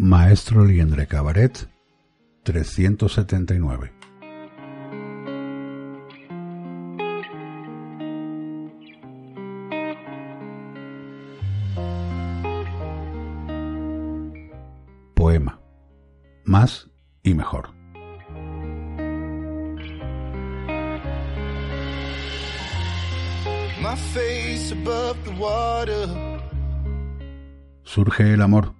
Maestro Liendre Cabaret 379 Poema. Más y mejor. Surge el amor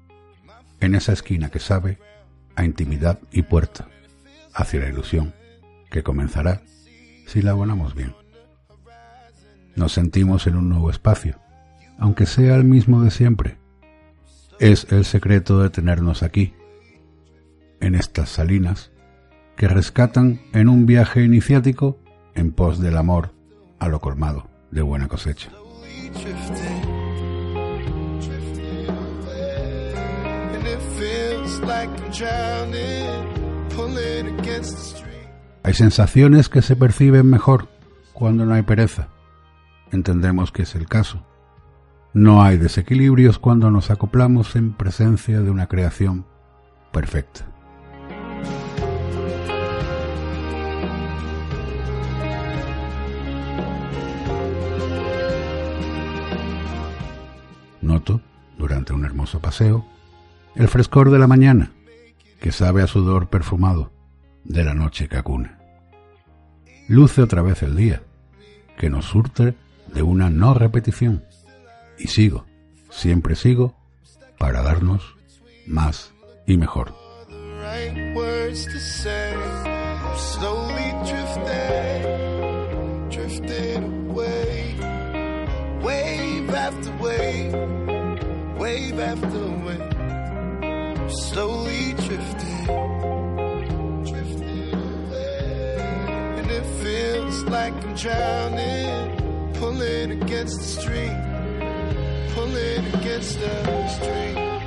en esa esquina que sabe a intimidad y puerta, hacia la ilusión que comenzará si la abonamos bien. Nos sentimos en un nuevo espacio, aunque sea el mismo de siempre. Es el secreto de tenernos aquí, en estas salinas que rescatan en un viaje iniciático en pos del amor a lo colmado de buena cosecha. Hay sensaciones que se perciben mejor cuando no hay pereza. Entendemos que es el caso. No hay desequilibrios cuando nos acoplamos en presencia de una creación perfecta. Noto, durante un hermoso paseo, el frescor de la mañana, que sabe a sudor perfumado de la noche que acuna. Luce otra vez el día, que nos surte de una no repetición. Y sigo, siempre sigo, para darnos más y mejor. Slowly drifting, drifting away. And it feels like I'm drowning, pulling against the stream, pulling against the stream.